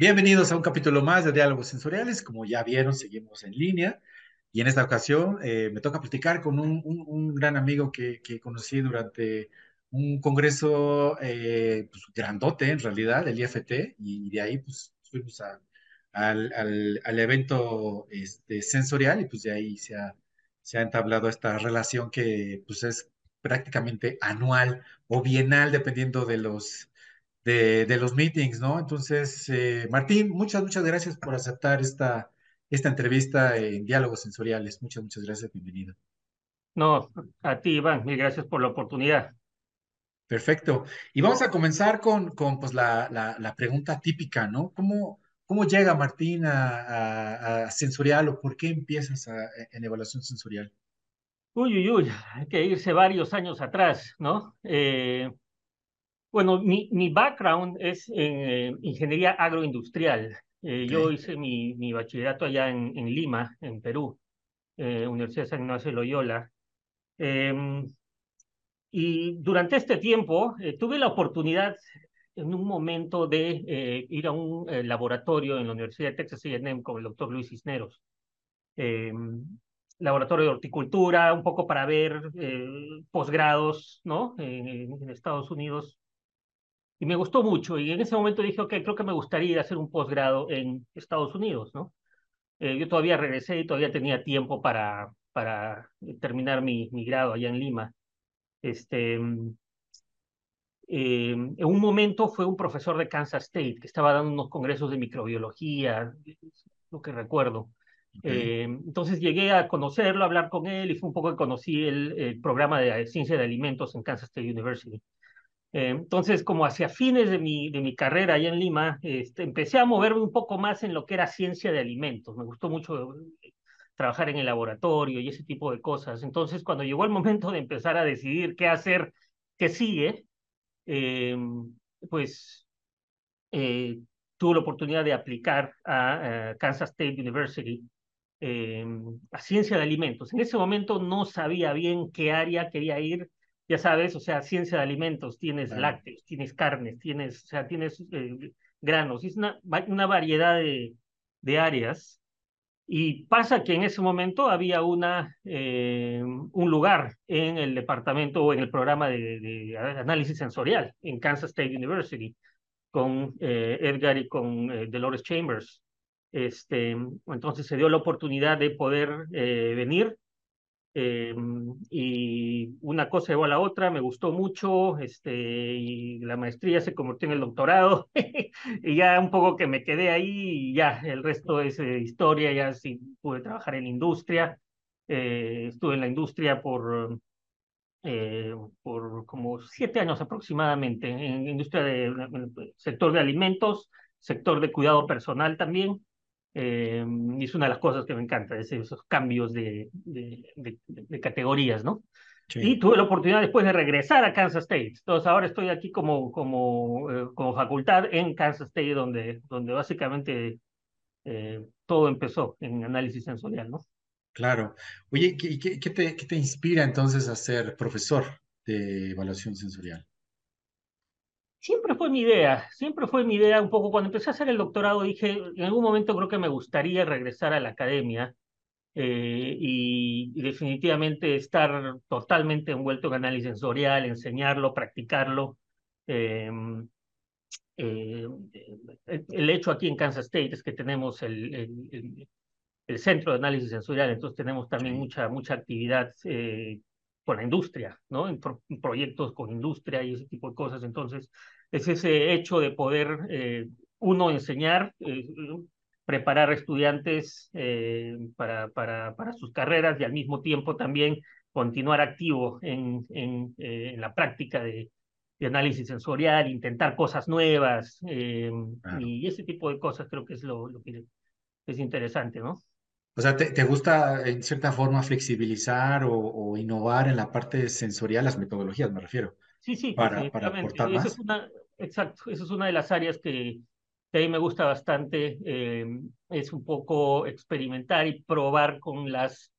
Bienvenidos a un capítulo más de Diálogos Sensoriales. Como ya vieron, seguimos en línea. Y en esta ocasión eh, me toca platicar con un, un- un gran amigo que, que conocí durante un congreso eh, pues, grandote, en realidad, el IFT, y de ahí pues fuimos a- al, al- al evento este, sensorial. Y pues de ahí se ha, se ha entablado esta relación que pues es prácticamente anual o bienal, dependiendo de los de, de los meetings, ¿no? Entonces, eh, Martín, muchas, muchas gracias por aceptar esta, esta entrevista en Diálogos Sensoriales. Muchas, muchas gracias, bienvenido. No, a ti, Iván, mil gracias por la oportunidad. Perfecto. Y vamos a comenzar con, con pues, la, la, la pregunta típica, ¿no? ¿Cómo, cómo llega Martín a, a- a sensorial o por qué empiezas a- en evaluación sensorial? Uy, uy, uy, hay que irse varios años atrás, ¿no? Eh, bueno, mi, mi background es en eh, ingeniería agroindustrial. Eh, Ok, yo hice mi, mi bachillerato allá en, en Lima, en Perú, eh, Universidad San Ignacio de Loyola. Em, y durante este tiempo eh, tuve la oportunidad en un momento de eh, ir a un eh, laboratorio en la Universidad de Texas A&M con el doctor Luis Cisneros. eh, laboratorio de horticultura, un poco para ver eh, posgrados, ¿no? En, en Estados Unidos. Y me gustó mucho. Y en ese momento dije, ok, creo que me gustaría ir a hacer un posgrado en Estados Unidos, ¿no? Eh, yo todavía regresé y todavía tenía tiempo para, para terminar mi, mi grado allá en Lima. Este, eh, en un momento fue un profesor de Kansas State que estaba dando unos congresos de microbiología, lo que recuerdo. Eh, entonces llegué a conocerlo, a hablar con él y fue un poco que conocí el, el programa de ciencia de alimentos en Kansas State University. Eh, entonces, como hacia fines de mi, de mi carrera allá en Lima, este, empecé a moverme un poco más en lo que era ciencia de alimentos. Me gustó mucho eh, trabajar en el laboratorio y ese tipo de cosas. Entonces, cuando llegó el momento de empezar a decidir qué hacer, qué sigue, eh, pues eh, tuve la oportunidad de aplicar a, a Kansas State University eh, a ciencia de alimentos. En ese momento no sabía bien qué área quería ir, ya sabes, o sea, ciencia de alimentos, tienes claro. lácteos, tienes carnes, tienes, o sea, tienes eh, granos, es una, una variedad de, de áreas. Y pasa que en ese momento había una, eh, un lugar en el departamento o en el programa de, de análisis sensorial en Kansas State University con eh, Edgar y con eh, Dolores Chambers. Este, entonces se dio la oportunidad de poder eh, venir eh, y una cosa llevó a la otra, me gustó mucho, este, y la maestría se convirtió en el doctorado, y ya un poco que me quedé ahí, y ya el resto es eh, historia, ya sí pude trabajar en industria, eh, estuve en la industria por, eh, por como siete años aproximadamente, en industria de, en el sector de alimentos, sector de cuidado personal también, eh, y es una de las cosas que me encanta, es esos cambios de, de, de, de categorías, ¿no? Y Sí, tuve la oportunidad después de regresar a Kansas State. Entonces ahora estoy aquí como, como, eh, como facultad en Kansas State, donde, donde básicamente eh, todo empezó en análisis sensorial, ¿no? claro. Oye, ¿qué, qué- qué te, qué te inspira entonces a ser profesor de evaluación sensorial? Siempre fue mi idea, siempre fue mi idea un poco. Cuando empecé a hacer el doctorado dije, en algún momento creo que me gustaría regresar a la academia eh, y, y definitivamente estar totalmente envuelto en análisis sensorial, enseñarlo, practicarlo. Eh, eh, el, hecho aquí en Kansas State es que tenemos el, el, el- el centro de análisis sensorial, entonces tenemos también mucha, mucha actividad eh, con la industria, ¿no? En, pro- en proyectos con industria y ese tipo de cosas. Entonces, es ese hecho de poder, eh, uno, enseñar, eh, preparar estudiantes eh, para, para, para sus carreras y al mismo tiempo también continuar activo en, en, eh, en la práctica de, de análisis sensorial, intentar cosas nuevas claro. y ese tipo de cosas creo que es lo, lo que es interesante, ¿no? O sea, ¿te, te gusta en cierta forma flexibilizar o, o innovar en la parte sensorial, las metodologías, me refiero, Sí, sí, para, para aportar Esa es más? una, exacto, esa es una de las áreas que, que a mí me gusta bastante. eh, es un poco experimentar y probar con las,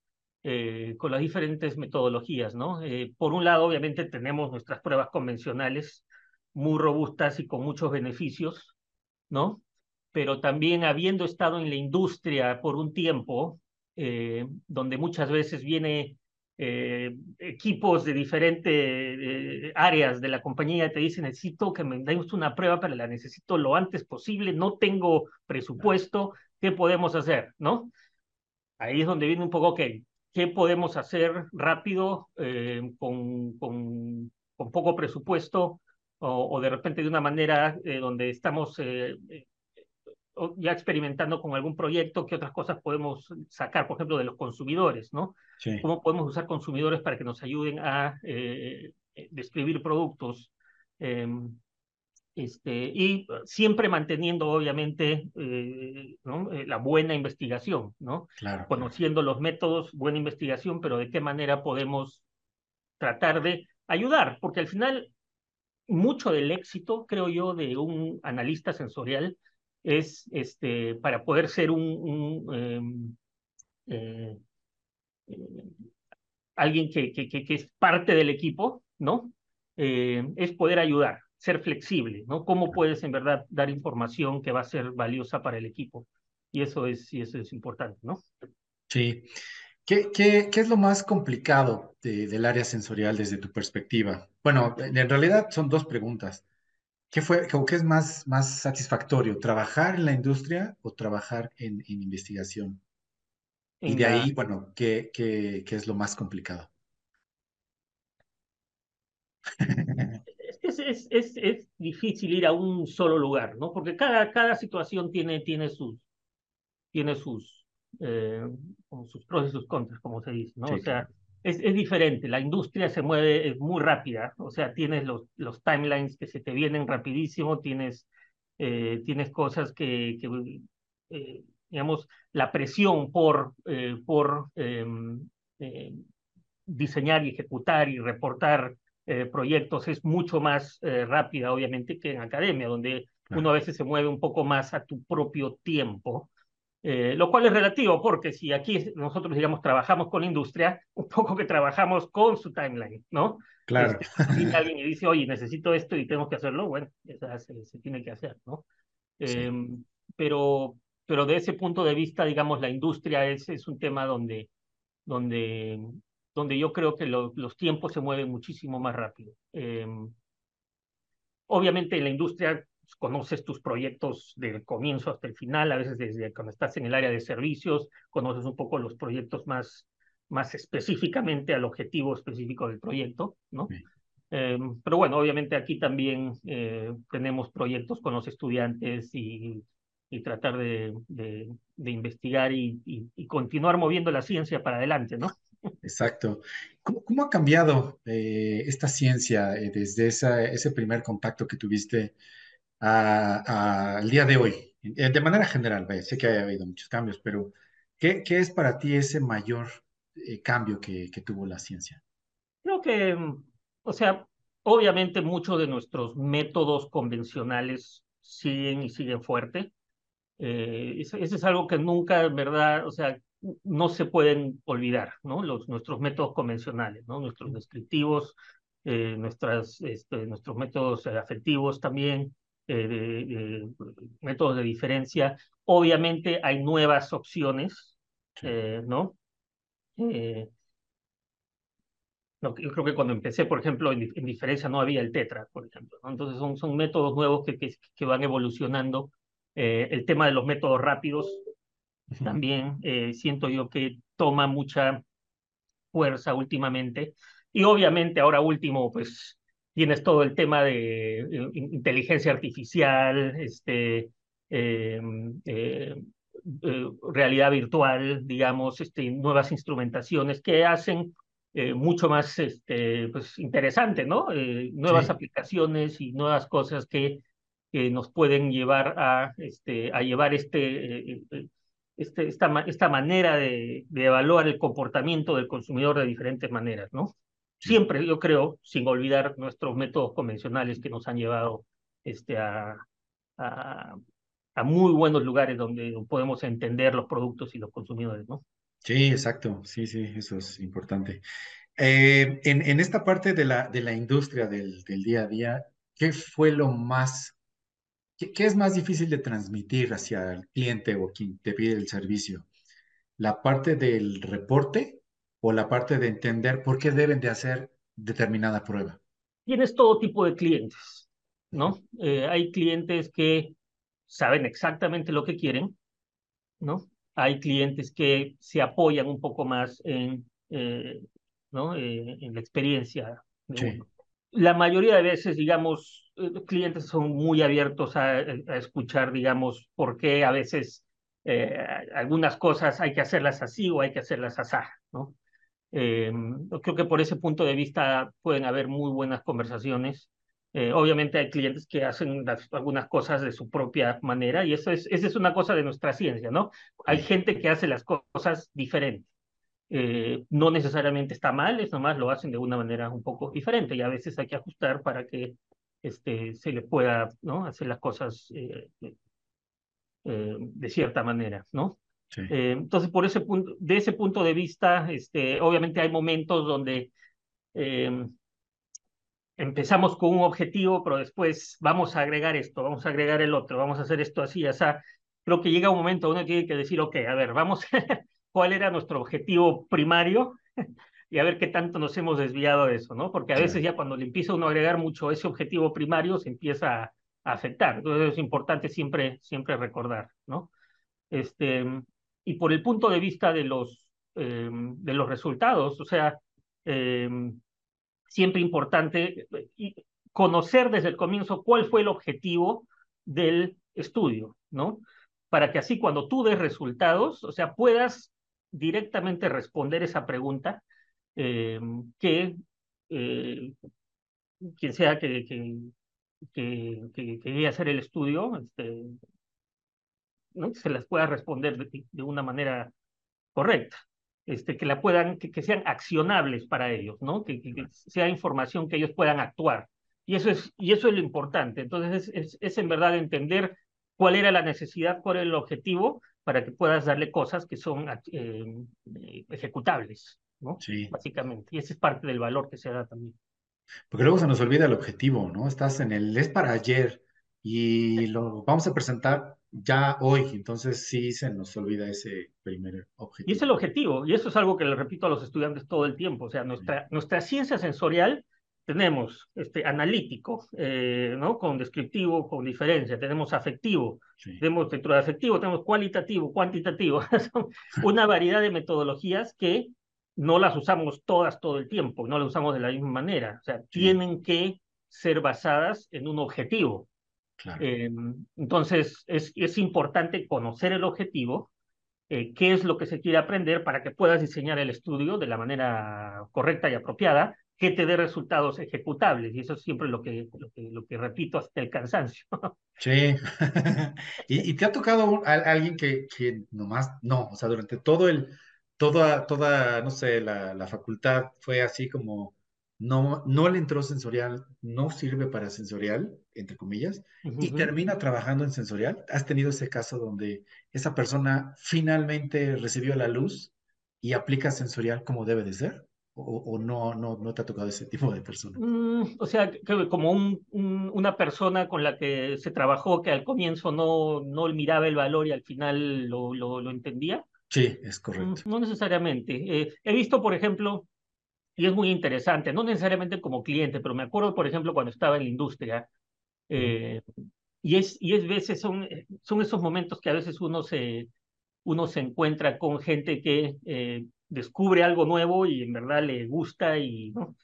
eh, con las diferentes metodologías, ¿no? Eh, por un lado, obviamente, tenemos nuestras pruebas convencionales muy robustas y con muchos beneficios, ¿no? Pero también habiendo estado en la industria por un tiempo, eh, donde muchas veces viene eh, equipos de diferentes eh, áreas de la compañía te dicen, necesito que me demos una prueba, pero la necesito lo antes posible, no tengo presupuesto, ¿qué podemos hacer? ¿No? Ahí es donde viene un poco, ok, ¿qué podemos hacer rápido con, con, con, poco presupuesto o, o, de repente de una manera donde estamos ya experimentando con algún proyecto, qué otras cosas podemos sacar, por ejemplo, de los consumidores, ¿no? ¿Cómo podemos usar consumidores para que nos ayuden a eh, eh, describir productos? Em, este, y siempre manteniendo, obviamente, eh, ¿no? la buena investigación, ¿no? Claro. Conociendo los métodos, buena investigación, pero de qué manera podemos tratar de ayudar, porque al final mucho del éxito, creo yo, de un analista sensorial es este, para poder ser un, em, eh, eh, alguien que, que, que, es parte del equipo, ¿no? Eh, es poder ayudar, ser flexible, ¿no? ¿Cómo puedes en verdad dar información que va a ser valiosa para el equipo? Y eso es, y eso es importante, ¿no? Sí. ¿Qué, qué, qué es lo más complicado del área sensorial desde tu perspectiva? Bueno, en realidad son dos preguntas. ¿Qué fue, qué es más, más satisfactorio, trabajar en la industria o trabajar en, en investigación? Y de ahí, bueno, ¿qué, qué, qué es lo más complicado? Es, es, es, es, difícil ir a un solo lugar, ¿no? Porque cada, cada situación tiene, tiene sus, tiene sus, eh, sus pros y sus contras, como se dice, ¿no? o sea, es, es, diferente, la industria se mueve es muy rápida, o sea, tienes los, los timelines que se te vienen rapidísimo, tienes, eh, tienes cosas que, que eh, digamos, la presión por, eh, por em, eh, diseñar y ejecutar y reportar eh, proyectos es mucho más rápida, obviamente, que en academia, donde uno a veces se mueve un poco más a tu propio tiempo. Eh, lo cual es relativo, porque si aquí nosotros, digamos, trabajamos con la industria, un poco que trabajamos con su timeline, ¿no? Claro. Este, alguien y dice, oye, necesito esto y tengo que hacerlo, bueno, se, se tiene que hacer, ¿no? Sí. Eh, pero, pero de ese punto de vista, digamos, la industria es, es un tema donde, donde, donde yo creo que lo, los tiempos se mueven muchísimo más rápido. Eh, obviamente en la industria conoces tus proyectos del comienzo hasta el final, a veces desde cuando estás en el área de servicios, conoces un poco los proyectos más, más específicamente al objetivo específico del proyecto, ¿no? Sí. Eh, pero bueno, obviamente aquí también eh, tenemos proyectos con los estudiantes y, y tratar de, de, de investigar y, y, y, continuar moviendo la ciencia para adelante, ¿no? Exacto. ¿Cómo, cómo ha cambiado eh, esta ciencia eh, desde esa, ese primer contacto que tuviste al día de hoy? Eh, de manera general, ¿ve? sé que ha habido muchos cambios, pero ¿qué, qué es para ti ese mayor eh, cambio que, que, tuvo la ciencia? Creo que, o sea, obviamente muchos de nuestros métodos convencionales siguen y siguen fuerte. Eh, eso, eso, es algo que nunca, en verdad, o sea, no se pueden olvidar, ¿no? Los, nuestros métodos convencionales, ¿no? Nuestros descriptivos, eh, nuestras, este, nuestros métodos afectivos también, eh, de, de, métodos de diferencia. Obviamente hay nuevas opciones, eh, ¿no? Eh, no, yo creo que cuando empecé, por ejemplo, en, en, diferencia no había el tetra, por ejemplo. ¿no? Entonces son, son métodos nuevos que, que, que van evolucionando. Eh, el tema de los métodos rápidos también eh, siento yo que toma mucha fuerza últimamente. Y obviamente ahora último, pues tienes todo el tema de eh, inteligencia artificial, este, eh, eh, realidad virtual, digamos, este, nuevas instrumentaciones que hacen mucho más este, pues, interesante, ¿no? nuevas sí. aplicaciones y nuevas cosas que, nos pueden llevar a, este, a llevar este, este, esta, esta manera de, de evaluar el comportamiento del consumidor de diferentes maneras, ¿no? Siempre, yo creo, sin olvidar nuestros métodos convencionales que nos han llevado este, a, a, muy buenos lugares donde podemos entender los productos y los consumidores, ¿no? Sí, exacto, sí, sí, eso es importante. Eh, en, en, esta parte de la, de la industria del, del, día a día, ¿qué fue lo más ¿qué, es más difícil de transmitir hacia el cliente o quien te pide el servicio? ¿La parte del reporte o la parte de entender por qué deben de hacer determinada prueba? Tienes todo tipo de clientes, ¿no? Eh, hay clientes que saben exactamente lo que quieren, ¿no? Hay clientes que se apoyan un poco más en, eh, ¿no? Eh, en la experiencia de uno. La mayoría de veces, digamos, los clientes son muy abiertos a, a escuchar, digamos, por qué a veces algunas cosas hay que hacerlas así o hay que hacerlas así, ¿no? Eh, creo que por ese punto de vista pueden haber muy buenas conversaciones. Eh, obviamente hay clientes que hacen algunas cosas de su propia manera y eso es, esa es una cosa de nuestra ciencia, ¿no? Hay gente que hace las cosas diferentes. Eh, no necesariamente está mal, es nomás lo hacen de una manera un poco diferente y a veces hay que ajustar para que este, se le pueda ¿no? hacer las cosas eh, de cierta manera, ¿no? Eh, entonces, por ese punto, de ese punto de vista, este, obviamente hay momentos donde eh, empezamos con un objetivo, pero después vamos a agregar esto, vamos a agregar el otro, vamos a hacer esto así, así. Creo que llega un momento donde uno tiene que decir, ok, a ver, vamos, ¿cuál era nuestro objetivo primario? y a ver qué tanto nos hemos desviado de eso, ¿no? Porque a veces ya cuando le empieza uno a agregar mucho ese objetivo primario, se empieza a, afectar. Entonces es importante siempre, siempre recordar, ¿no? Este, y por el punto de vista de los, eh, de los resultados, o sea, eh, siempre importante eh, conocer desde el comienzo cuál fue el objetivo del estudio, ¿no? Para que así cuando tú des resultados, o sea, puedas directamente responder esa pregunta que quien sea que, que, que, que, hacer el estudio, este, ¿no? se las pueda responder de, una manera correcta, este, que, la puedan, que, sean accionables para ellos, ¿no? Que, sea información que ellos puedan actuar. Y eso es, y eso es lo importante. Entonces, es, es, en verdad entender cuál era la necesidad, cuál era el objetivo, para que puedas darle cosas que son eh, ejecutables, ¿no? Sí. Básicamente. Y ese es parte del valor que se da también. Porque luego se nos olvida el objetivo, ¿no? Estás en el es para ayer y lo vamos a presentar ya hoy, entonces sí se nos olvida ese primer objetivo. Y es el objetivo, y eso es algo que le repito a los estudiantes todo el tiempo, o sea, nuestra, nuestra ciencia sensorial tenemos este, analítico, eh, ¿no? Con descriptivo, con diferencia, tenemos afectivo, tenemos dentro de afectivo, tenemos cualitativo, cuantitativo, una variedad de metodologías que no las usamos todas todo el tiempo, no las usamos de la misma manera, o sea, tienen que ser basadas en un objetivo. Eh, entonces, es, es, importante conocer el objetivo, eh, qué es lo que se quiere aprender para que puedas diseñar el estudio de la manera correcta y apropiada, que te dé resultados ejecutables. Y eso es siempre lo que, lo que, lo que repito hasta el cansancio. Sí. ¿Y, te ha tocado alguien que, que nomás, no, o sea, durante todo el, toda, toda, no sé, la, la facultad fue así como no, no le entró sensorial, no sirve para sensorial, entre comillas, y termina trabajando en sensorial. ¿Has tenido ese caso donde esa persona finalmente recibió la luz y aplica sensorial como debe de ser? ¿O, no, no, no te ha tocado ese tipo de persona? Mm, o sea, que, como un, una persona con la que se trabajó que al comienzo no, no miraba el valor y al final lo, lo, entendía. Sí, es correcto. Mm, no necesariamente. Eh, he visto, por ejemplo, y es muy interesante, no necesariamente como cliente, pero me acuerdo, por ejemplo, cuando estaba en la industria, eh, y, es, y es veces son, son esos momentos que a veces uno se, uno se encuentra con gente que eh, descubre algo nuevo y en verdad le gusta y, ¿no?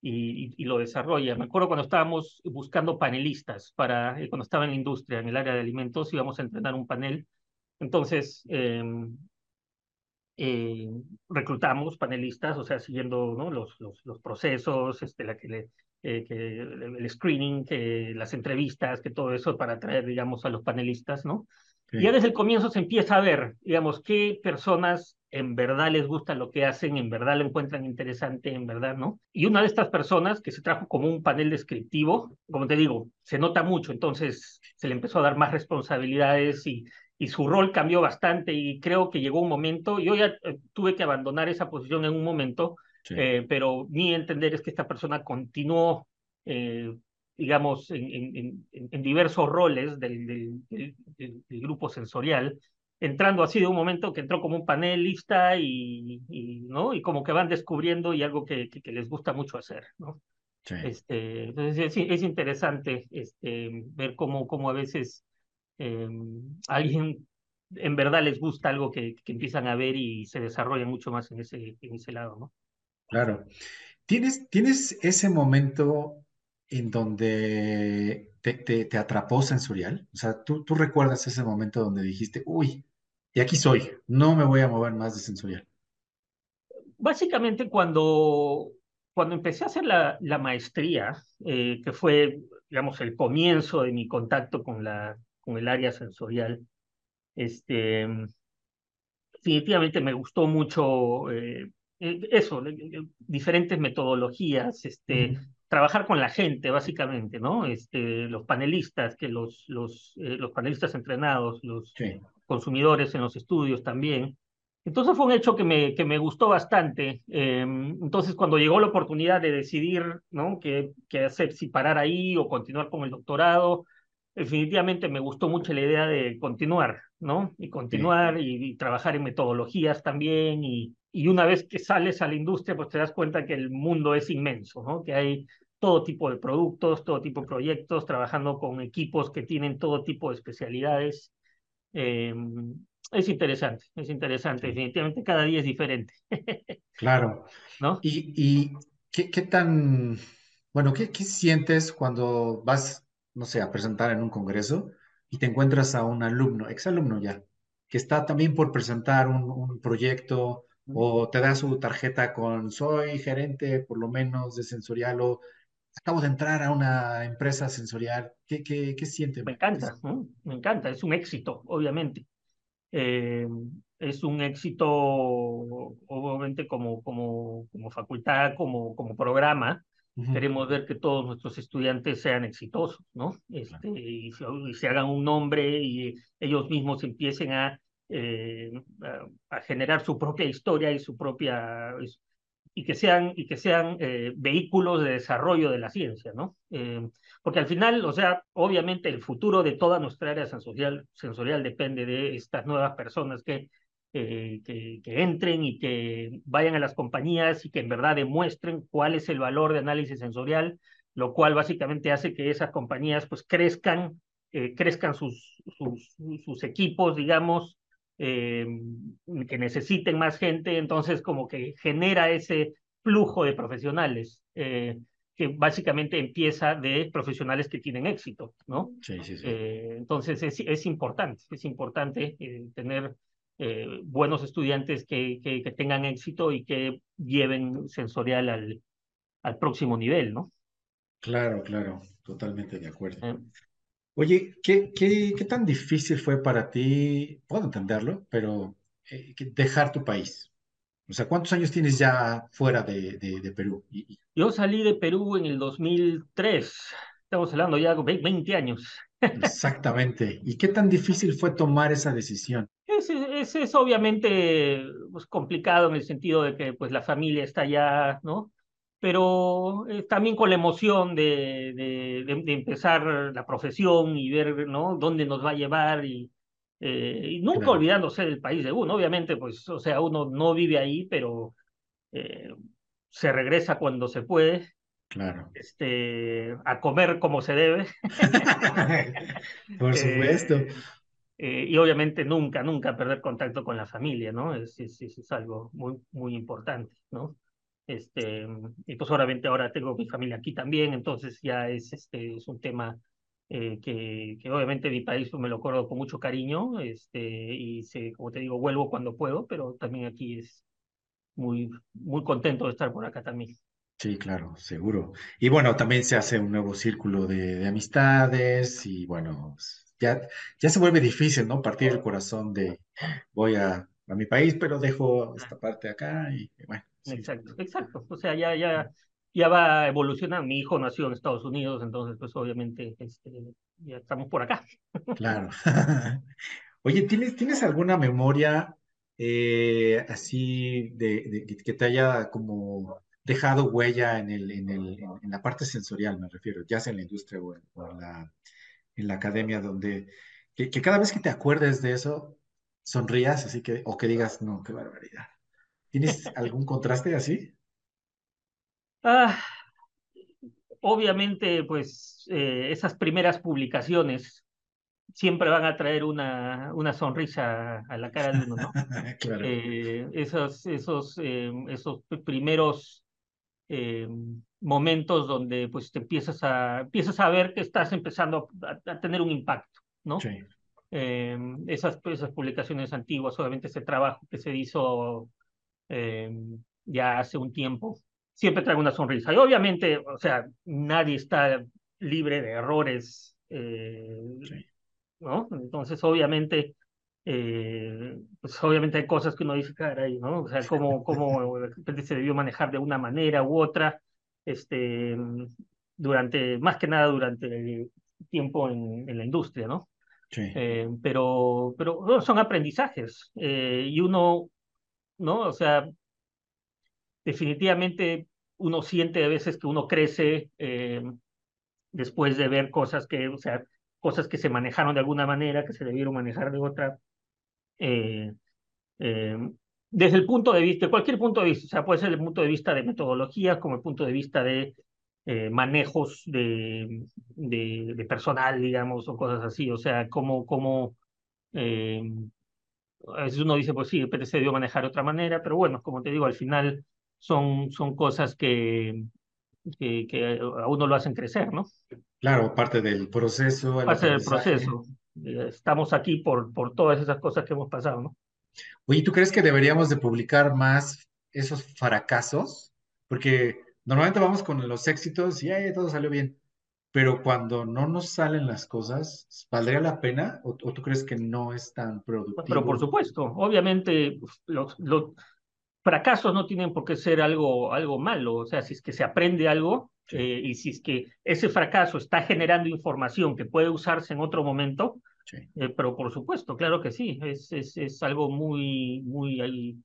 y, y, lo desarrolla. Me acuerdo cuando estábamos buscando panelistas para, eh, cuando estaba en la industria, en el área de alimentos, íbamos a entrenar un panel. Entonces, em, eh, reclutamos panelistas, o sea, siguiendo ¿no? los, los, los, procesos, este, la que, le, eh, que el screening, que las entrevistas, que todo eso para atraer, digamos, a los panelistas, ¿no? Y ya desde el comienzo se empieza a ver, digamos, qué personas en verdad les gusta lo que hacen, en verdad lo encuentran interesante, en verdad, ¿no? Y una de estas personas que se trajo como un panel descriptivo, como te digo, se nota mucho, entonces se le empezó a dar más responsabilidades y y su rol cambió bastante y creo que llegó un momento, yo ya eh, tuve que abandonar esa posición en un momento, eh, pero mi entender es que esta persona continuó eh, digamos, en, en, diversos roles del, del, del, grupo sensorial, entrando así de un momento que entró como un panelista y, y ¿no? y como que van descubriendo y algo que, que, les gusta mucho hacer. ¿no? Este, entonces es, es, interesante este, ver cómo, cómo a veces eh, alguien en verdad les gusta algo que, que, empiezan a ver y se desarrolla mucho más en ese, en ese lado, ¿no? Claro. ¿Tienes, ¿Tienes ese momento en donde te, te, te, atrapó sensorial? O sea, ¿tú, ¿tú recuerdas ese momento donde dijiste, uy, y aquí soy, no me voy a mover más de sensorial? Básicamente cuando, cuando empecé a hacer la, la maestría, eh, que fue, digamos, el comienzo de mi contacto con, la, con el área sensorial, este, definitivamente me gustó mucho eh, eh eso, diferentes metodologías, este, uh -huh. trabajar con la gente, básicamente, ¿no? Este, los panelistas, que los, los, eh, los panelistas entrenados, los sí. consumidores en los estudios también. Entonces fue un hecho que me, que me gustó bastante. Eh, entonces, cuando llegó la oportunidad de decidir, ¿no? ¿Qué, qué hacer? Si parar ahí o continuar con el doctorado, definitivamente me gustó mucho la idea de continuar, ¿no? Y continuar sí. y, y, trabajar en metodologías también. Y, y, una vez que sales a la industria, pues te das cuenta que el mundo es inmenso, ¿no? Que hay todo tipo de productos, todo tipo de proyectos, trabajando con equipos que tienen todo tipo de especialidades. Eh, es interesante, es interesante. Definitivamente cada día es diferente. claro. ¿No? ¿Y, y qué, qué tan, bueno, qué, qué sientes cuando vas no sé, a presentar en un congreso y te encuentras a un alumno, exalumno ya, que está también por presentar un, un proyecto o te da su tarjeta con soy gerente por lo menos de sensorial o acabo de entrar a una empresa sensorial. ¿Qué, qué, qué siente? Me encanta, me encanta, es un éxito, obviamente. Eh, es un éxito, obviamente, como, como, como facultad, como, como programa, Uh-huh. Queremos ver que todos nuestros estudiantes sean exitosos, ¿no? Este, y, se, y, se, hagan un nombre y ellos mismos empiecen a, eh, a, a, generar su propia historia y su propia y que sean y que sean eh, vehículos de desarrollo de la ciencia, ¿no? Eh, porque al final, o sea, obviamente el futuro de toda nuestra área sensorial, sensorial depende de estas nuevas personas que que, que, que, entren y que vayan a las compañías y que en verdad demuestren cuál es el valor de análisis sensorial, lo cual básicamente hace que esas compañías pues crezcan, eh, crezcan sus, sus, sus, equipos, digamos, eh, que necesiten más gente, entonces como que genera ese flujo de profesionales. Eh, que básicamente empieza de profesionales que tienen éxito, ¿no? Sí, sí, sí. entonces es, es importante, es importante tener eh, buenos estudiantes que, que, que, tengan éxito y que lleven sensorial al, al próximo nivel, ¿no? Claro, claro, totalmente de acuerdo. Eh. Oye, ¿qué, qué, ¿qué, tan difícil fue para ti, puedo entenderlo, pero eh, dejar tu país? O sea, ¿cuántos años tienes ya fuera de, de, de Perú? Yo salí de Perú en el 2003, estamos hablando ya de 20 años. Exactamente. ¿Y qué tan difícil fue tomar esa decisión? Es, es, es obviamente pues, complicado en el sentido de que pues, la familia está allá, ¿no? Pero eh, también con la emoción de, de, de, de, empezar la profesión y ver, ¿no? Dónde nos va a llevar y, eh, y nunca claro. olvidándose del país de uno. Obviamente, pues, o sea, uno no vive ahí, pero eh, se regresa cuando se puede Claro. Este, a comer como se debe. Por supuesto. Eh, eh, y obviamente nunca, nunca perder contacto con la familia, ¿no? Es, es, es, algo muy, muy importante, ¿no? Este, y pues obviamente ahora tengo mi familia aquí también, entonces ya es, este, es un tema eh, que, que, obviamente mi país me lo acuerdo con mucho cariño, este, y se, como te digo, vuelvo cuando puedo, pero también aquí es muy, muy contento de estar por acá también. Sí, claro, seguro. Y bueno, también se hace un nuevo círculo de, de amistades y bueno, ya, ya se vuelve difícil, ¿no? Partir el corazón de voy a, a mi país, pero dejo esta parte acá y bueno. Sí. Exacto, exacto. O sea, ya, ya, ya va evolucionando. Mi hijo nació en Estados Unidos, entonces pues obviamente este, ya estamos por acá. Claro. Oye, ¿tienes, ¿tienes alguna memoria eh, así de, de, que te haya como dejado huella en, el, en, el, en la parte sensorial, me refiero, ya sea en la industria o en, la, en la, academia, donde que, cada vez que te acuerdes de eso, sonrías, así que, o que digas, no, qué barbaridad. ¿Tienes algún contraste así? Ah, obviamente, pues eh, esas primeras publicaciones siempre van a traer una, una sonrisa a la cara de uno, ¿no? claro. Eh, esos, esos, eh, esos primeros momentos donde pues te empiezas a, empiezas a ver que estás empezando a, tener un impacto, ¿no? Sí. esas, esas publicaciones antiguas, obviamente ese trabajo que se hizo ya hace un tiempo, siempre trae una sonrisa. Y obviamente, o sea, nadie está libre de errores, eh, ¿no? Entonces, obviamente, eh, pues obviamente hay cosas que uno dice, caray, ¿no? O sea, cómo, cómo se debió manejar de una manera u otra, este, durante, más que nada durante el tiempo en, en la industria, ¿no? Sí. Eh, pero, pero son aprendizajes y uno, ¿no? O sea, definitivamente uno siente a veces que uno crece eh, después de ver cosas que, o sea, cosas que se manejaron de alguna manera, que se debieron manejar de otra. Eh, eh, desde el punto de vista, cualquier punto de vista, o sea, puede ser el punto de vista de metodología, como el punto de vista de manejos de, de, de, personal, digamos, o cosas así, o sea, como, como a veces uno dice, pues sí, el PTC debió manejar de otra manera, pero bueno, como te digo, al final son, son cosas que, que, que, a uno lo hacen crecer, ¿no? Claro, parte del proceso. Parte del proceso. Eh, estamos aquí por, por todas esas cosas que hemos pasado, ¿no? Oye, ¿tú crees que deberíamos de publicar más esos fracasos? Porque normalmente vamos con los éxitos y ay, todo salió bien. Pero cuando no nos salen las cosas, ¿valdría la pena? ¿O, tú crees que no es tan productivo? Pero por supuesto, obviamente, los, los, fracasos no tienen por qué ser algo, algo malo, o sea, si es que se aprende algo eh, y si es que ese fracaso está generando información que puede usarse en otro momento, eh, pero por supuesto, claro que sí, es, es, es algo muy, muy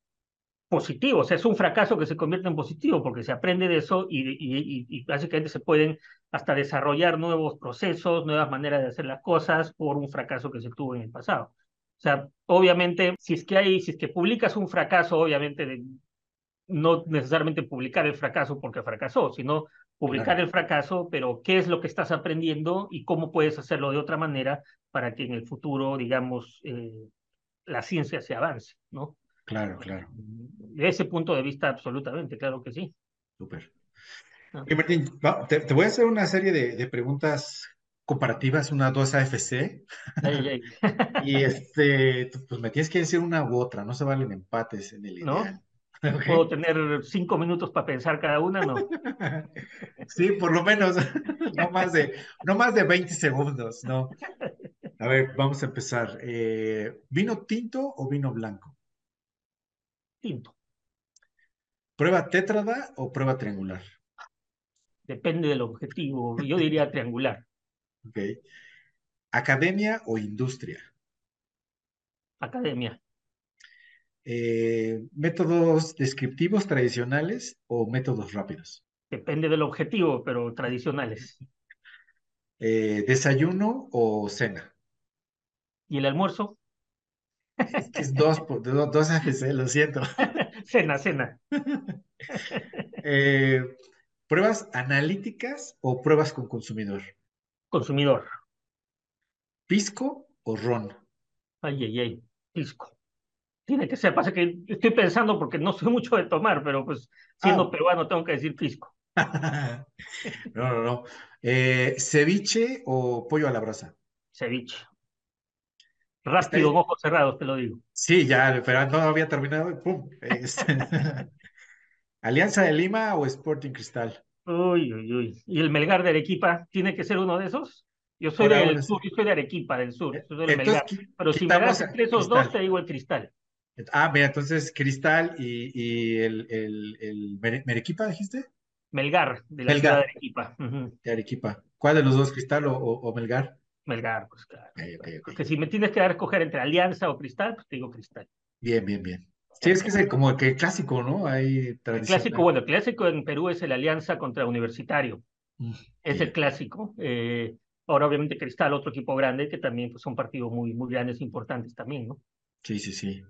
positivo, o sea, es un fracaso que se convierte en positivo porque se aprende de eso y, y, y, básicamente se pueden hasta desarrollar nuevos procesos, nuevas maneras de hacer las cosas por un fracaso que se tuvo en el pasado. O sea, obviamente, si es que hay, si es que publicas un fracaso, obviamente no necesariamente publicar el fracaso porque fracasó, sino publicar el fracaso, pero qué es lo que estás aprendiendo y cómo puedes hacerlo de otra manera para que en el futuro, digamos, eh, la ciencia se avance, ¿no? Claro, claro. De ese punto de vista, absolutamente, claro que sí. Súper. Ah. Martín, te, voy a hacer una serie de, de preguntas comparativas, una 2 AFC. y este, pues me tienes que decir una u otra, no se valen empates en el ideal. ¿No? ¿Puedo tener cinco minutos para pensar cada una? No. sí, por lo menos, no más de, no más de 20 segundos, ¿no? A ver, vamos a empezar. Eh, ¿Vino tinto o vino blanco? Tinto. ¿Prueba tétrada o prueba triangular? Depende del objetivo. Yo diría triangular. Ok. ¿Academia o industria? Academia. Eh, ¿Métodos descriptivos tradicionales o métodos rápidos? Depende del objetivo, pero tradicionales. Eh, ¿Desayuno o cena? ¿Y el almuerzo? Es que es dos, dos, lo siento. cena, cena. Eh, ¿Pruebas analíticas o pruebas con consumidor? consumidor. ¿Pisco o ron? Ay, ay, ay, pisco. Tiene que ser, pasa que estoy pensando porque no soy mucho de tomar, pero pues siendo ah. peruano tengo que decir pisco. no, no, no. Eh, ¿Ceviche o pollo a la brasa? Ceviche. Rápido, ojos cerrados, te lo digo. Sí, ya, pero no había terminado y pum. ¿Alianza de Lima o Sporting Cristal? Uy, uy, uy. ¿Y el Melgar de Arequipa tiene que ser uno de esos? Yo soy del sur, yo soy de Arequipa, del sur, soy del Melgar. Pero si me das entre esos dos, te digo el cristal. Ah, mira, entonces Cristal y, y el, el, el Merequipa, dijiste? Melgar, de la ciudad de Arequipa. De Arequipa. ¿Cuál de los dos, Cristal o, o, Melgar? Melgar, pues claro. Porque si me tienes que dar a escoger entre Alianza o Cristal, pues te digo Cristal. Bien, bien, bien. Sí, es que es como que clásico, ¿no? Hay El clásico, bueno, el clásico en Perú es el Alianza contra Universitario. Mm, es el clásico. Eh, ahora, obviamente, Cristal, otro equipo grande, que también pues, son partidos muy, muy grandes, importantes también, ¿no? Sí, sí, sí.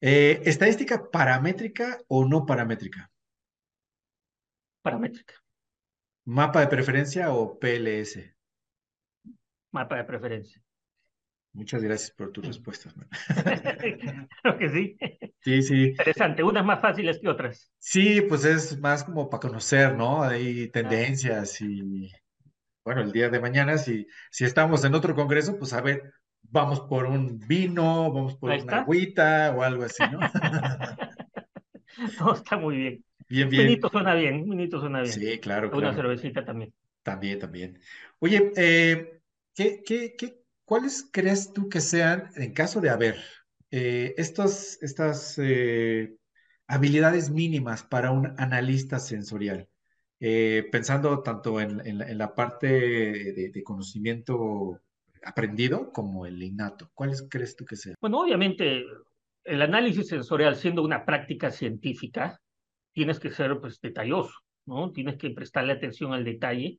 Eh, ¿Estadística paramétrica o no paramétrica? Paramétrica. ¿Mapa de preferencia o PLS? Mapa de preferencia. Muchas gracias por tus respuestas. Creo que sí. Sí, sí. Interesante, unas más fáciles que otras. Sí, pues es más como para conocer, ¿no? Hay tendencias y, bueno, el día de mañana, si, si estamos en otro congreso, pues a ver, vamos por un vino, vamos por una agüita o algo así, ¿no? Todo está muy bien. Bien, bien. Minito suena bien, minito suena bien. Sí, claro, Una cervecita también. También, también. Oye, eh, ¿qué, qué, qué ¿Cuáles crees tú que sean, en caso de haber, eh, estos, estas eh, habilidades mínimas para un analista sensorial? Eh, pensando tanto en, la, parte de, conocimiento aprendido como el innato. ¿Cuáles crees tú que sean? Bueno, obviamente el análisis sensorial siendo una práctica científica, tienes que ser pues detalloso, ¿no? Tienes que prestarle atención al detalle.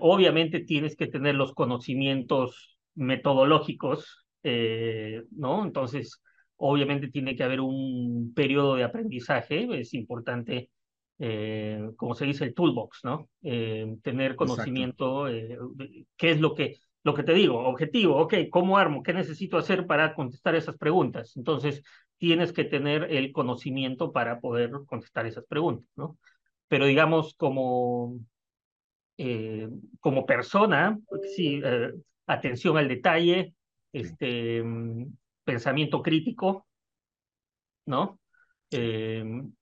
obviamente tienes que tener los conocimientos metodológicos, eh, ¿no? Entonces, obviamente tiene que haber un periodo de aprendizaje, es importante, eh, como se dice, el toolbox, ¿no? Eh, tener conocimiento, qué es lo que, lo que te digo, objetivo, ok, ¿cómo armo? ¿Qué necesito hacer para contestar esas preguntas? Entonces, tienes que tener el conocimiento para poder contestar esas preguntas, ¿no? Pero digamos, como, como persona, sí, atención al detalle, este, pensamiento crítico, ¿no? Em,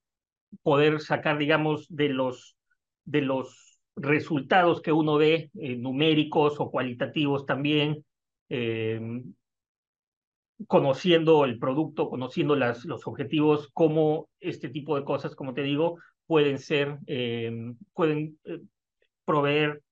poder sacar, digamos, de los, de los resultados que uno ve, eh, numéricos o cualitativos también, em, conociendo el producto, conociendo las, los objetivos, cómo este tipo de cosas, como te digo, pueden ser, em, pueden eh, proveer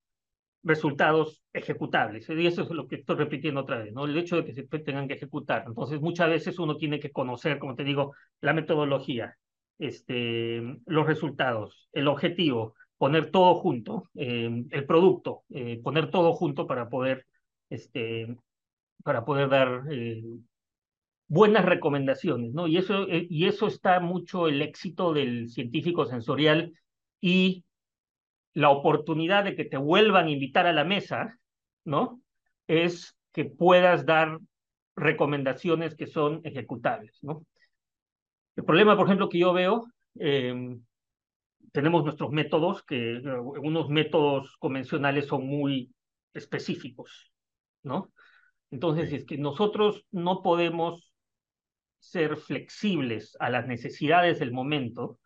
resultados ejecutables. Y eso es lo que estoy repitiendo otra vez, ¿no? El hecho de que se tengan que ejecutar. Entonces, muchas veces uno tiene que conocer, como te digo, la metodología, este, los resultados, el objetivo, poner todo junto, eh, el producto, eh, poner todo junto para poder, este, para poder dar eh, buenas recomendaciones, ¿no? Y eso, y eso está mucho el éxito del científico sensorial y la oportunidad de que te vuelvan a invitar a la mesa, ¿no? Es que puedas dar recomendaciones que son ejecutables, ¿no? El problema, por ejemplo, que yo veo, em, tenemos nuestros métodos, que unos métodos convencionales son muy específicos, ¿no? Entonces, es que nosotros no podemos ser flexibles a las necesidades del momento,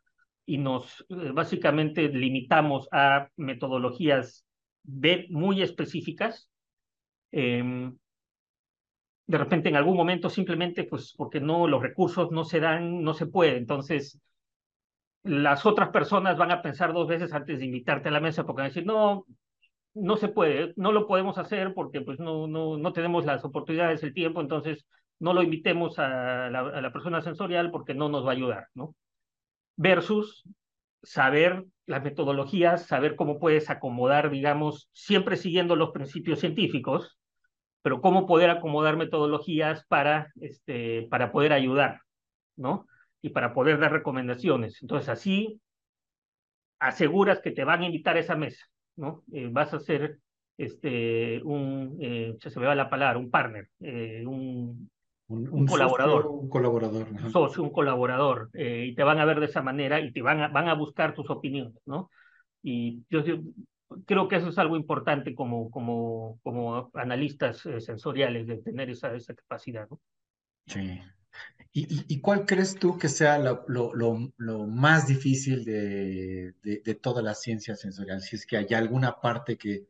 y nos eh, básicamente limitamos a metodologías muy específicas. Em, de repente en algún momento simplemente pues porque no los recursos no se dan, no se puede. Entonces las otras personas van a pensar dos veces antes de invitarte a la mesa porque van a decir, no, no se puede, no lo podemos hacer porque pues no, no, no tenemos las oportunidades, el tiempo, entonces no lo invitemos a la, persona sensorial porque no nos va a ayudar, ¿no? versus saber las metodologías, saber cómo puedes acomodar, digamos, siempre siguiendo los principios científicos, pero cómo poder acomodar metodologías para, este, para poder ayudar, ¿no? Y para poder dar recomendaciones. Entonces, así aseguras que te van a invitar a esa mesa, ¿no? Eh, vas a ser este, un, eh, se me va la palabra, un partner, eh, un, un, colaborador. un colaborador. Un socio, un colaborador. Eh, y te van a ver de esa manera y te van a, van a buscar tus opiniones, ¿no? Y yo, creo que eso es algo importante como, como, como analistas eh, sensoriales, de tener esa, esa capacidad, ¿no? Sí. ¿Y, cuál crees tú que sea lo, más difícil de, de, de, toda la ciencia sensorial? Si es que hay alguna parte que,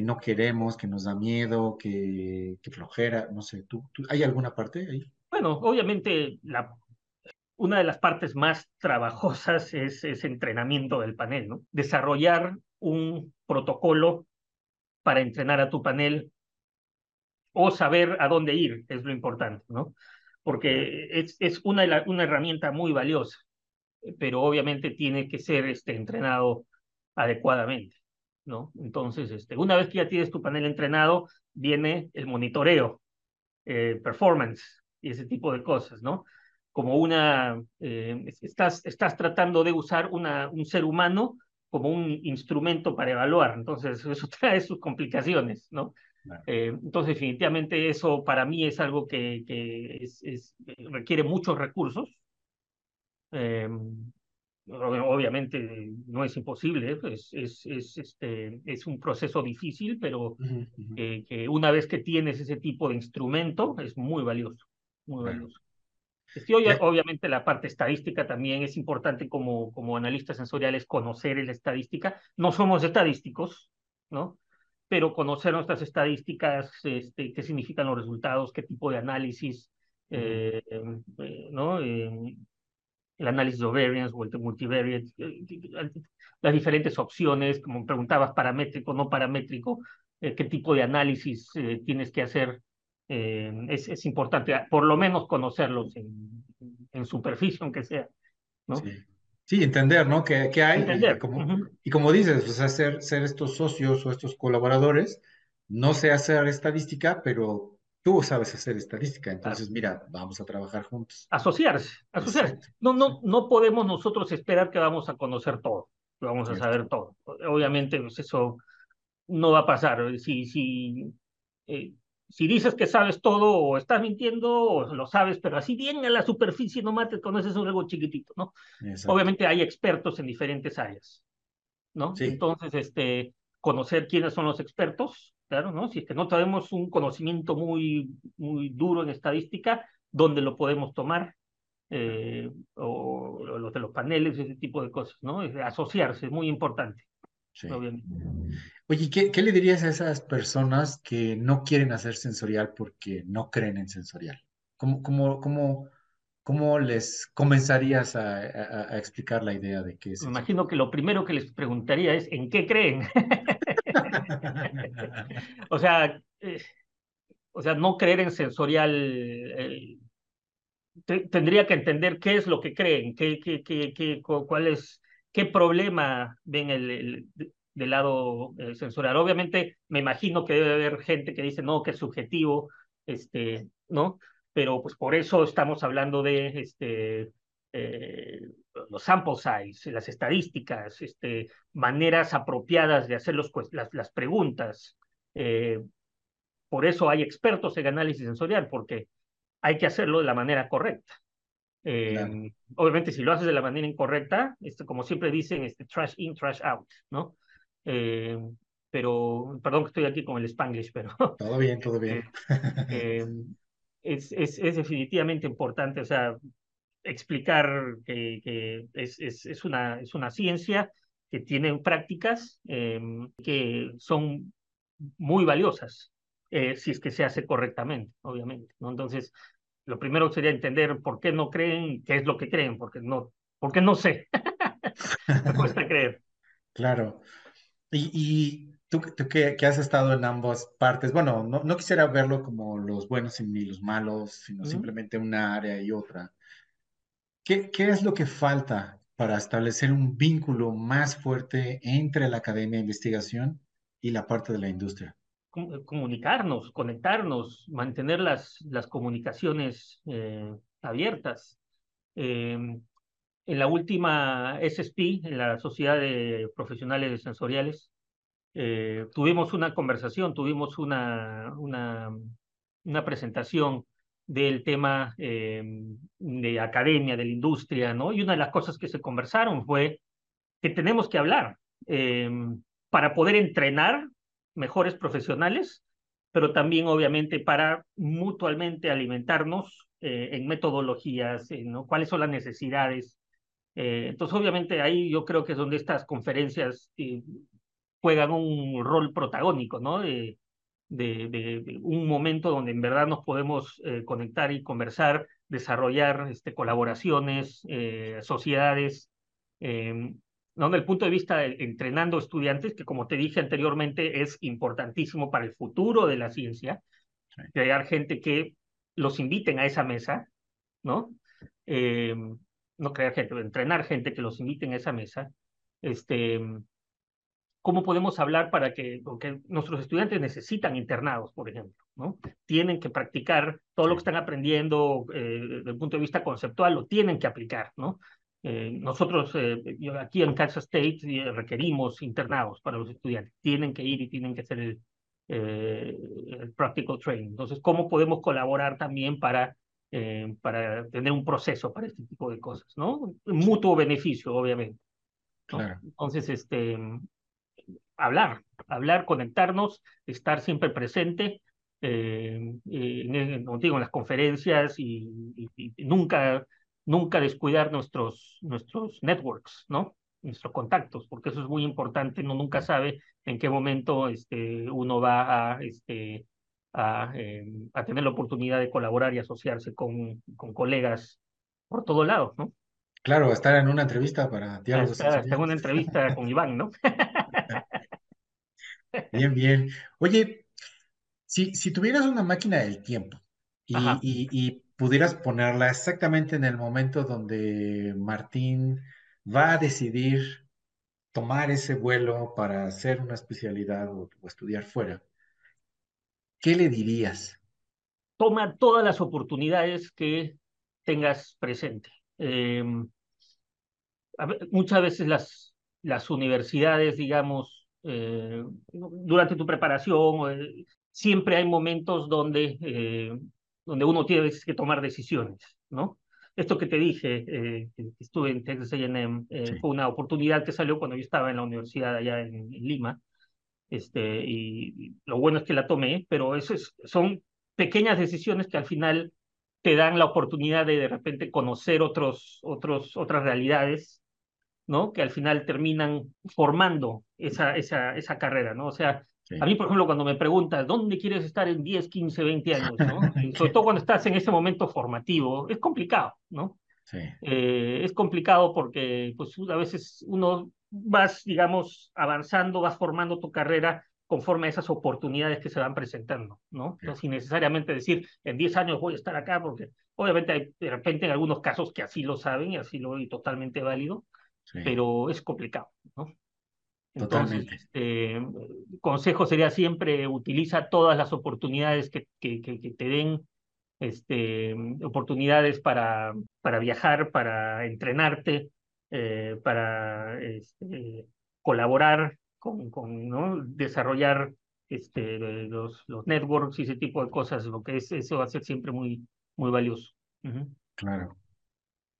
no queremos, que nos da miedo, que, flojera, no sé, ¿tú, hay alguna parte ahí? Bueno, obviamente una de las partes más trabajosas es ese entrenamiento del panel, ¿no? Desarrollar un protocolo para entrenar a tu panel o saber a dónde ir es lo importante, ¿no? Porque es, es una, una herramienta muy valiosa, pero obviamente tiene que ser este, entrenado adecuadamente, ¿no? Entonces, este, una vez que ya tienes tu panel entrenado, viene el monitoreo, eh, performance y ese tipo de cosas, ¿no? Como una, eh, estás, estás tratando de usar una, un ser humano como un instrumento para evaluar, entonces eso trae sus complicaciones, ¿no? Eh, entonces, definitivamente eso para mí es algo que, que es, es, requiere muchos recursos. Eh, obviamente no es imposible, es, es, es, este, es un proceso difícil, pero que una vez que tienes ese tipo de instrumento es muy valioso, muy valioso. Sí, obviamente la parte estadística también es importante como, como analistas sensoriales conocer la estadística. No somos estadísticos, ¿no? Pero conocer nuestras estadísticas, este, qué significan los resultados, qué tipo de análisis, eh, eh, ¿no? Eh, el análisis de variance o el multivariate, las diferentes opciones, como preguntabas, paramétrico, no paramétrico, qué tipo de análisis tienes que hacer eh, es, es, importante, por lo menos conocerlos en, en superficie, aunque sea. ¿no? Sí. Sí entender, ¿no? ¿Qué, qué hay? Entender. Y como, y como dices, pues hacer, ser estos socios o estos colaboradores, no sé hacer estadística, pero tú sabes hacer estadística, entonces mira, vamos a trabajar juntos. Asociarse, asociarse. No, no, no podemos nosotros esperar que vamos a conocer todo, que vamos a saber todo. Obviamente, pues eso no va a pasar. Si, si eh, si dices que sabes todo o estás mintiendo o lo sabes, pero así bien a la superficie no mates, conoces algo chiquitito, ¿no? Obviamente hay expertos en diferentes áreas, ¿no? Entonces, este, conocer quiénes son los expertos, claro, ¿no? Si es que no tenemos un conocimiento muy, muy duro en estadística, ¿dónde lo podemos tomar? Eh, o los de los paneles, ese tipo de cosas, ¿no? Asociarse, muy importante. Oye, ¿qué, ¿qué, le dirías a esas personas que no quieren hacer sensorial porque no creen en sensorial? ¿Cómo, cómo, cómo, cómo les comenzarías a, a, explicar la idea de qué es? Me imagino que lo primero que les preguntaría es ¿en qué creen? o sea, eh, o sea, no creer en sensorial eh, tendría que entender qué es lo que creen, qué, qué, qué, qué cuál es qué problema ven el, del lado eh, sensorial. Obviamente, me imagino que debe haber gente que dice, no, que es subjetivo, este, ¿no? Pero pues por eso estamos hablando de este, eh, los sample size, las estadísticas, este, maneras apropiadas de hacer los, las, las preguntas. Eh, por eso hay expertos en análisis sensorial, porque hay que hacerlo de la manera correcta. Eh, obviamente, si lo haces de la manera incorrecta, este, como siempre dicen, este, trash in, trash out, ¿no? Eh, pero, perdón que estoy aquí con el spanglish, pero... Todo bien, todo bien. Eh, es, es, es, definitivamente importante, o sea, explicar que, que es, es, es, una, es una ciencia que tiene prácticas que son muy valiosas, si es que se hace correctamente, obviamente, ¿no? Entonces, lo primero sería entender por qué no creen, qué es lo que creen, porque no, porque no sé. Me cuesta creer. Claro. Y, y tú, tú que, que, has estado en ambas partes, bueno, no, no quisiera verlo como los buenos ni los malos, sino simplemente una área y otra. ¿Qué, ¿Qué es lo que falta para establecer un vínculo más fuerte entre la academia de investigación y la parte de la industria? Comunicarnos, conectarnos, mantener las, las comunicaciones eh, abiertas. Em, en la última SSP, en la Sociedad de Profesionales Sensoriales, eh, tuvimos una conversación, tuvimos una, una, una presentación del tema em, de academia, de la industria, ¿no? Y una de las cosas que se conversaron fue que tenemos que hablar em, para poder entrenar mejores profesionales, pero también obviamente para mutuamente alimentarnos eh, en metodologías, ¿no? cuáles son las necesidades. Eh, entonces, obviamente ahí yo creo que es donde estas conferencias eh, juegan un rol protagónico, ¿no? De, de, de, un momento donde en verdad nos podemos conectar y conversar, desarrollar este, colaboraciones, sociedades, desde el punto de vista de entrenando estudiantes, que como te dije anteriormente es importantísimo para el futuro de la ciencia, crear gente que los inviten a esa mesa, ¿no? Eh, no crear gente, entrenar gente que los inviten a esa mesa. Este, ¿Cómo podemos hablar para que, porque nuestros estudiantes necesitan internados, por ejemplo, ¿no? Tienen que practicar todo lo que están aprendiendo eh, desde el punto de vista conceptual, lo tienen que aplicar, ¿no? Eh, nosotros eh, aquí en Kansas State requerimos internados para los estudiantes, tienen que ir y tienen que hacer el, el practical training. Entonces, ¿cómo podemos colaborar también para, para tener un proceso para este tipo de cosas, ¿no? Mutuo beneficio, obviamente. Claro. Entonces, este, hablar, hablar, conectarnos, estar siempre presente, eh, en, como digo, en las conferencias y, nunca, nunca descuidar nuestros, nuestros networks, ¿no? Nuestros contactos, porque eso es muy importante, uno nunca sabe en qué momento este, uno va a, este, a, em, a tener la oportunidad de colaborar y asociarse con, con colegas por todo lado, ¿no? Claro, estar en una entrevista para diálogos. Estar, en una entrevista con Iván, ¿no? Bien, bien. Oye, si, si tuvieras una máquina del tiempo y, y, pudieras ponerla exactamente en el momento donde Martín va a decidir tomar ese vuelo para hacer una especialidad o, estudiar fuera, ¿qué le dirías? Toma todas las oportunidades que tengas presente. Em, muchas veces las, las universidades, digamos, eh, durante tu preparación, eh, siempre hay momentos donde, eh, donde uno tiene que tomar decisiones, ¿no? Esto que te dije, que estuve en Texas A&M, fue una oportunidad que salió cuando yo estaba en la universidad allá en, Lima, este, y, lo bueno es que la tomé, pero eso son pequeñas decisiones que al final te dan la oportunidad de de repente conocer otros, otros, otras realidades ¿no? Que al final terminan formando esa, esa, esa carrera, ¿no? O sea, a mí, por ejemplo, cuando me preguntas, ¿dónde quieres estar en 10, 15, 20 años, ¿no? sobre todo cuando estás en ese momento formativo, es complicado, ¿no? Sí. Eh, es complicado porque, pues, a veces uno vas, digamos, avanzando, vas formando tu carrera conforme a esas oportunidades que se van presentando, ¿no? sin necesariamente decir, en 10 años voy a estar acá, porque obviamente hay de repente en algunos casos que así lo saben y así lo y totalmente válido, pero es complicado, ¿no? Entonces, este, consejo sería siempre utiliza todas las oportunidades que, que, que, te den, este, oportunidades para, para viajar, para entrenarte, eh, para este, colaborar con, con ¿no? desarrollar este, los, los networks y ese tipo de cosas, lo que es, eso va a ser siempre muy, muy valioso. Claro.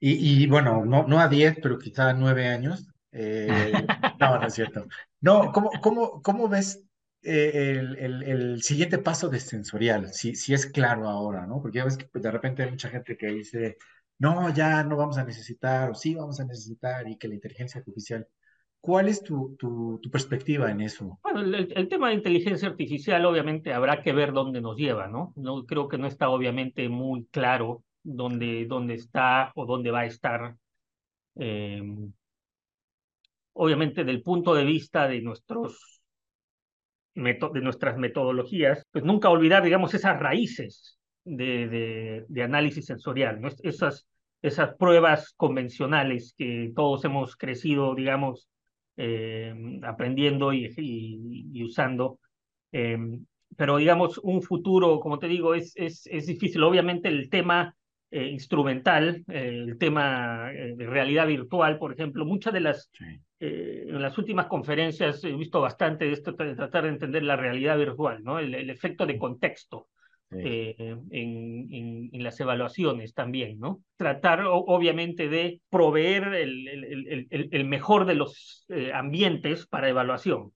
Y, bueno, no, no a 10, pero quizá a 9 años. Eh, no, no es cierto. No, ¿cómo, cómo, cómo ves eh, el, el, el, siguiente paso de sensorial? Si, si es claro ahora, ¿no? Porque ya ves que pues, de repente hay mucha gente que dice, no, ya no vamos a necesitar, o sí vamos a necesitar, y que la inteligencia artificial. ¿Cuál es tu, tu, tu perspectiva en eso? Bueno, el, el, tema de inteligencia artificial obviamente habrá que ver dónde nos lleva, ¿no? no creo que no está obviamente muy claro dónde, dónde está o dónde va a estar. Eh, obviamente, del punto de vista de nuestros de nuestras metodologías, pues nunca olvidar, digamos, esas raíces de, de, análisis sensorial, esas, esas pruebas convencionales que todos hemos crecido, digamos, eh, aprendiendo y, y, usando. Eh, pero, digamos, un futuro, como te digo, es, es, es difícil. Obviamente el tema eh, instrumental, eh, el tema eh, de realidad virtual, por ejemplo, muchas de las, en las últimas conferencias he visto bastante de esto, de tratar de entender la realidad virtual, ¿no? El, efecto de contexto. en, en, en, las evaluaciones también, ¿no? Tratar obviamente de proveer el, el, el, el mejor de los ambientes para evaluación,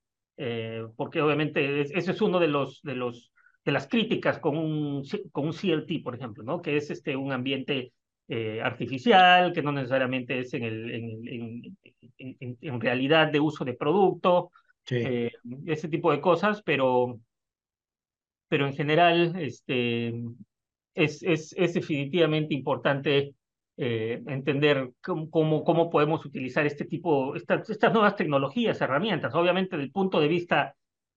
porque obviamente ese es uno de los, de los de las críticas con un, con un CLT, por ejemplo, ¿no? que es este, un ambiente eh, artificial, que no necesariamente es en, el, en, en, en, realidad de uso de producto, eh, ese tipo de cosas, pero, pero en general este, es, es, es definitivamente importante eh, entender cómo, cómo, cómo, podemos utilizar este tipo, estas, estas nuevas tecnologías, herramientas, obviamente desde el punto de vista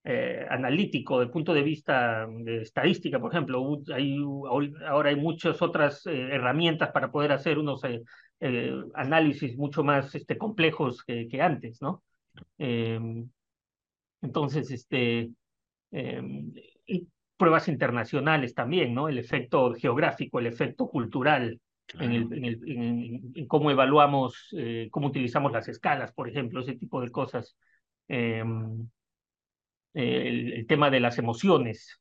eh, analítico, del punto de vista de estadística, por ejemplo. Hay, ahora hay muchas otras eh, herramientas para poder hacer unos análisis mucho más este, complejos que, que antes, ¿no? Em, entonces, este, em, y pruebas internacionales también, ¿no? El efecto geográfico, el efecto cultural, en, el, en, el, en, cómo evaluamos, eh, cómo utilizamos las escalas, por ejemplo, ese tipo de cosas. Em, el, el, tema de las emociones,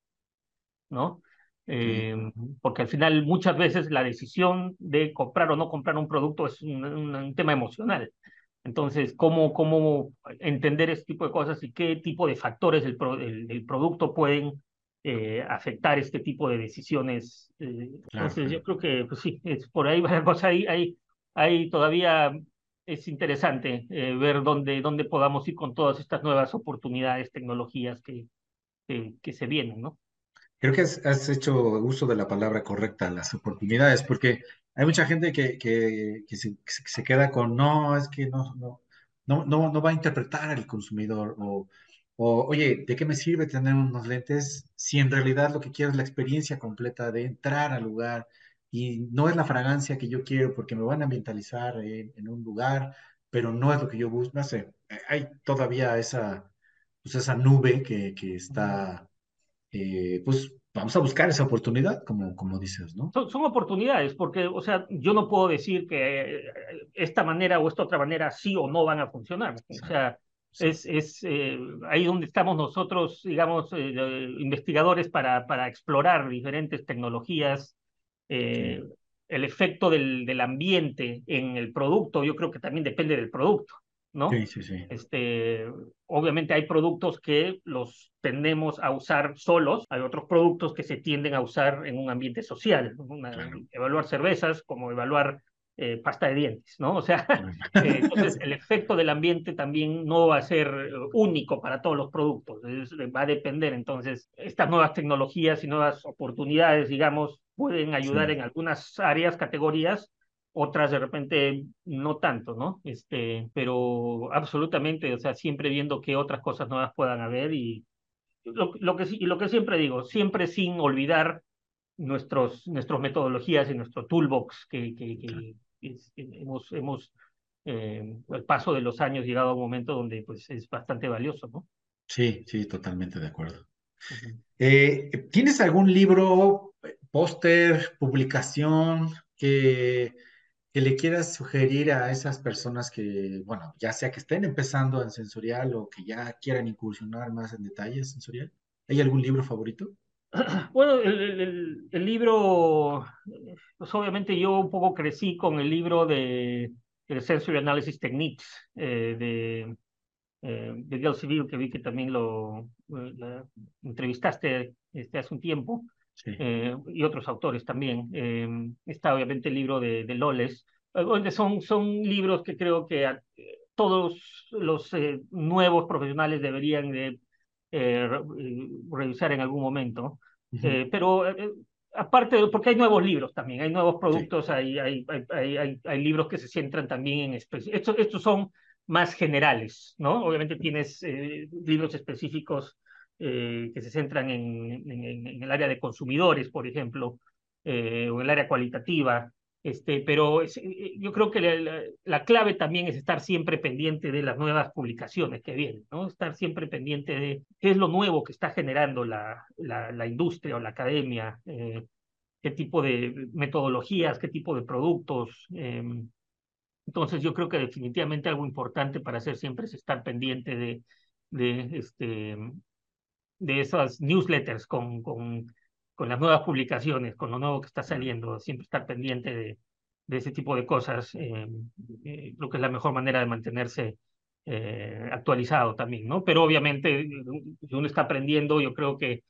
¿no? Eh, porque al final muchas veces la decisión de comprar o no comprar un producto es un, un, un tema emocional. Entonces, ¿cómo, ¿cómo entender este tipo de cosas y qué tipo de factores del, pro, del, del producto pueden eh, afectar este tipo de decisiones? Eh, claro, entonces, yo creo que pues, sí, es por ahí va la cosa. Ahí, ahí, ahí todavía es interesante eh, ver dónde, dónde podamos ir con todas estas nuevas oportunidades, tecnologías que, que, que se vienen, ¿no? Creo que has, has, hecho uso de la palabra correcta, las oportunidades, porque hay mucha gente que, que, que, se, se, queda con, no, es que no, no, no, no, no va a interpretar al consumidor o, o, oye, ¿de qué me sirve tener unos lentes si en realidad lo que quiero es la experiencia completa de entrar al lugar y no es la fragancia que yo quiero porque me van a ambientalizar en, en un lugar, pero no es lo que yo busco, no sé, hay todavía esa, pues esa nube que, que está, eh, pues vamos a buscar esa oportunidad, como, como dices, ¿no? Son, son, oportunidades, porque, o sea, yo no puedo decir que esta manera o esta otra manera sí o no van a funcionar. Sí. O sea, sí. es, es eh, ahí donde estamos nosotros, digamos, eh, investigadores para, para explorar diferentes tecnologías. Eh. El efecto del, del ambiente en el producto, yo creo que también depende del producto. ¿no? Sí, sí, sí. Este, obviamente hay productos que los tendemos a usar solos, hay otros productos que se tienden a usar en un ambiente social, una, claro. evaluar cervezas como evaluar eh, pasta de dientes, ¿no? O sea, eh, entonces el efecto del ambiente también no va a ser único para todos los productos, es, va a depender, entonces estas nuevas tecnologías y nuevas oportunidades, digamos, pueden ayudar sí. en algunas áreas, categorías, otras de repente no tanto, ¿no? Este, pero absolutamente, o sea, siempre viendo qué otras cosas nuevas puedan haber y lo, lo que, y lo que siempre digo, siempre sin olvidar nuestros, nuestras metodologías y nuestro toolbox que, que, que es, hemos, hemos eh, al paso de los años llegado a un momento donde pues es bastante valioso, ¿no? Sí, sí, totalmente de acuerdo. Uh -huh. eh, ¿Tienes algún libro, póster, publicación que que le quieras sugerir a esas personas que, bueno, ya sea que estén empezando en sensorial o que ya quieran incursionar más en detalles sensorial? ¿Hay algún libro favorito? Bueno, el, el, el, libro, pues obviamente yo un poco crecí con el libro de, de Sensory Analysis Techniques eh, de, eh, de Gail Civil, que vi que también lo eh, entrevistaste este, hace un tiempo. Sí. Eh, y otros autores también. Eh, está obviamente el libro de, de Loles, donde son, son libros que creo que a, todos los eh, nuevos profesionales deberían de revisar en algún momento. Uh -huh. pero aparte, porque hay nuevos libros también, hay nuevos productos, sí. hay, hay, hay, hay, hay libros que se centran también en... Estos, estos son más generales, ¿no? Obviamente tienes libros específicos eh, que se centran en, en, en, el área de consumidores, por ejemplo, eh, o en el área cualitativa. Este, pero es, eh, yo creo que la, la, clave también es estar siempre pendiente de las nuevas publicaciones que vienen, ¿no? Estar siempre pendiente de qué es lo nuevo que está generando la, la, la industria o la academia, eh, qué tipo de metodologías, qué tipo de productos. Eh, entonces yo creo que definitivamente algo importante para hacer siempre es estar pendiente de, de este, de esas newsletters con, con, con, las nuevas publicaciones, con lo nuevo que está saliendo, siempre estar pendiente de, de ese tipo de cosas, eh, eh, creo que es la mejor manera de mantenerse eh, actualizado también, ¿no? Pero obviamente, si uno está aprendiendo, yo creo que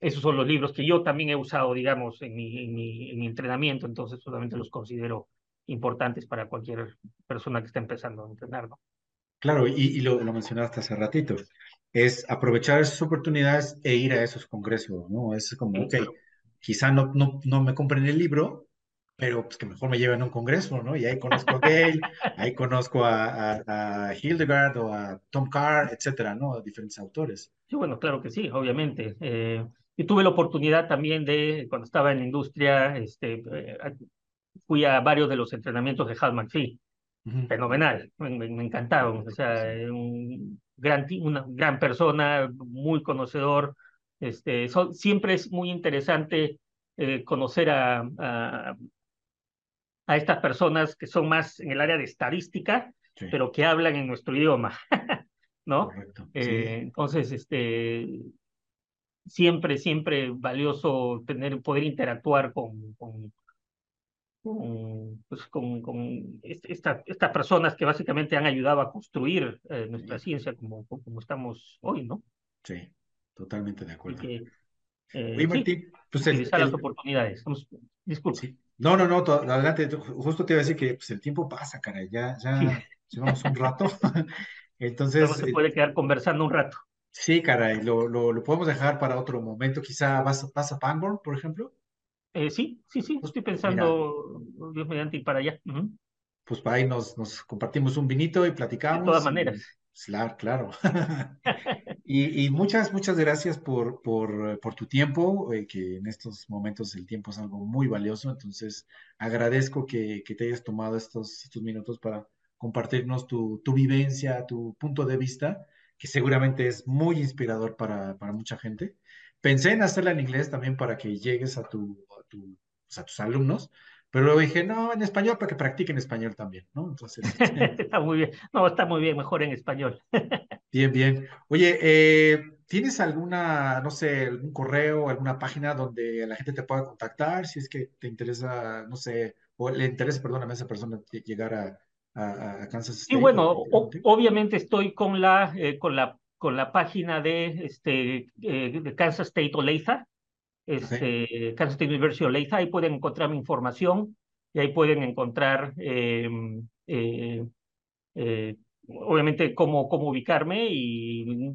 esos son los libros que yo también he usado, digamos, en mi, en mi, en mi entrenamiento, entonces solamente los considero importantes para cualquier persona que esté empezando a entrenar, ¿no? Claro, y, y lo, lo mencionaste hace ratito es aprovechar esas oportunidades e ir a esos congresos, ¿no? Es como, ok, quizá no, no, no me compren el libro, pero pues que mejor me lleven a un congreso, ¿no? Y ahí conozco a Gale, ahí conozco a, a, a, Hildegard o a Tom Carr, etcétera, ¿no? Diferentes autores. Sí, bueno, claro que sí, obviamente. Eh, y tuve la oportunidad también de, cuando estaba en la industria, este, eh, fui a varios de los entrenamientos de Hal McPhee. Uh -huh. Fenomenal, me, me, encantaron. O sea, un gran, una gran persona, muy conocedor. Este, son, siempre es muy interesante eh, conocer a, a, a estas personas que son más en el área de estadística, sí. pero que hablan en nuestro idioma, ¿no? Correcto. Eh, Sí. Entonces, este, siempre, siempre valioso tener, poder interactuar con, con, con, pues, con, con esta, estas personas que básicamente han ayudado a construir eh, nuestra ciencia como, como estamos hoy, ¿no? Sí, totalmente de acuerdo. que, eh, Oye, sí, Martín, pues el, utilizar las el- oportunidades. Vamos, disculpe. sí. No, no, no, adelante. Ju- Justo te iba a decir que pues, el tiempo pasa, caray. Ya, Sí, ya llevamos un rato. Entonces, se eh, puede quedar conversando un rato. sí, caray, lo, lo, lo podemos dejar para otro momento. Quizá vas, vas a Pangborn, por ejemplo. Eh, sí, sí, sí, Pues estoy mira, pensando, Dios mediante, ir para allá. Pues ahí nos, nos compartimos un vinito y De todas platicamos maneras. y claro, claro. Y, y muchas, muchas gracias por, por, por tu tiempo, eh, que en estos momentos el tiempo es algo muy valioso, entonces agradezco que, que te hayas tomado estos, estos minutos para compartirnos tu, tu vivencia, tu punto de vista, que seguramente es muy inspirador para, para mucha gente. Pensé en hacerla en inglés también para que llegues a, tu, a, tu, pues, a tus alumnos, pero luego dije, no, en español para que practiquen español también, ¿no? Entonces, este, Está muy bien. No, está muy bien, mejor en español. Bien, bien. Oye, eh, ¿tienes alguna, no sé, algún correo, alguna página donde la gente te pueda contactar si es que te interesa, no sé, o le interesa, perdóname, a esa persona lle- llegar a, a- a Kansas Y State bueno, para practicar o- contigo? obviamente estoy con la, eh, con la, con la página de, este, eh, de Kansas State Ok, este, Kansas State University Olathe, ahí pueden encontrar mi información y ahí pueden encontrar, eh, eh, eh, obviamente, cómo, cómo ubicarme y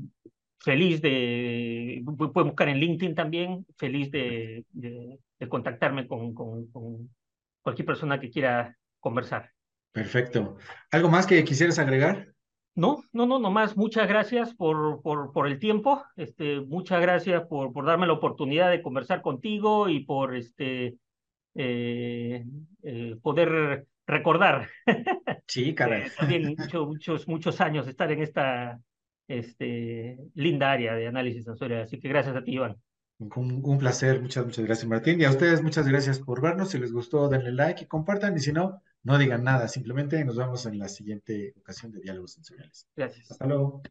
feliz de, pu- pueden buscar en LinkedIn también, feliz de, de, de contactarme con, con, con cualquier persona que quiera conversar. Perfecto. ¿Algo más que quisieras agregar? No, no, no, nomás muchas gracias por, por, por el tiempo, este, muchas gracias por, por darme la oportunidad de conversar contigo y por este, eh, eh, poder recordar Sí, caray. eh, también mucho- muchos, muchos años estar en esta este, linda área de análisis sensorial. Así que gracias a ti, Iván. Un, un placer. Muchas, muchas gracias, Martín. Y a ustedes, muchas gracias por vernos. Si les gustó, denle like y compartan. Y si no, no digan nada. Simplemente nos vemos en la siguiente ocasión de Diálogos Sensoriales. Gracias. Hasta luego.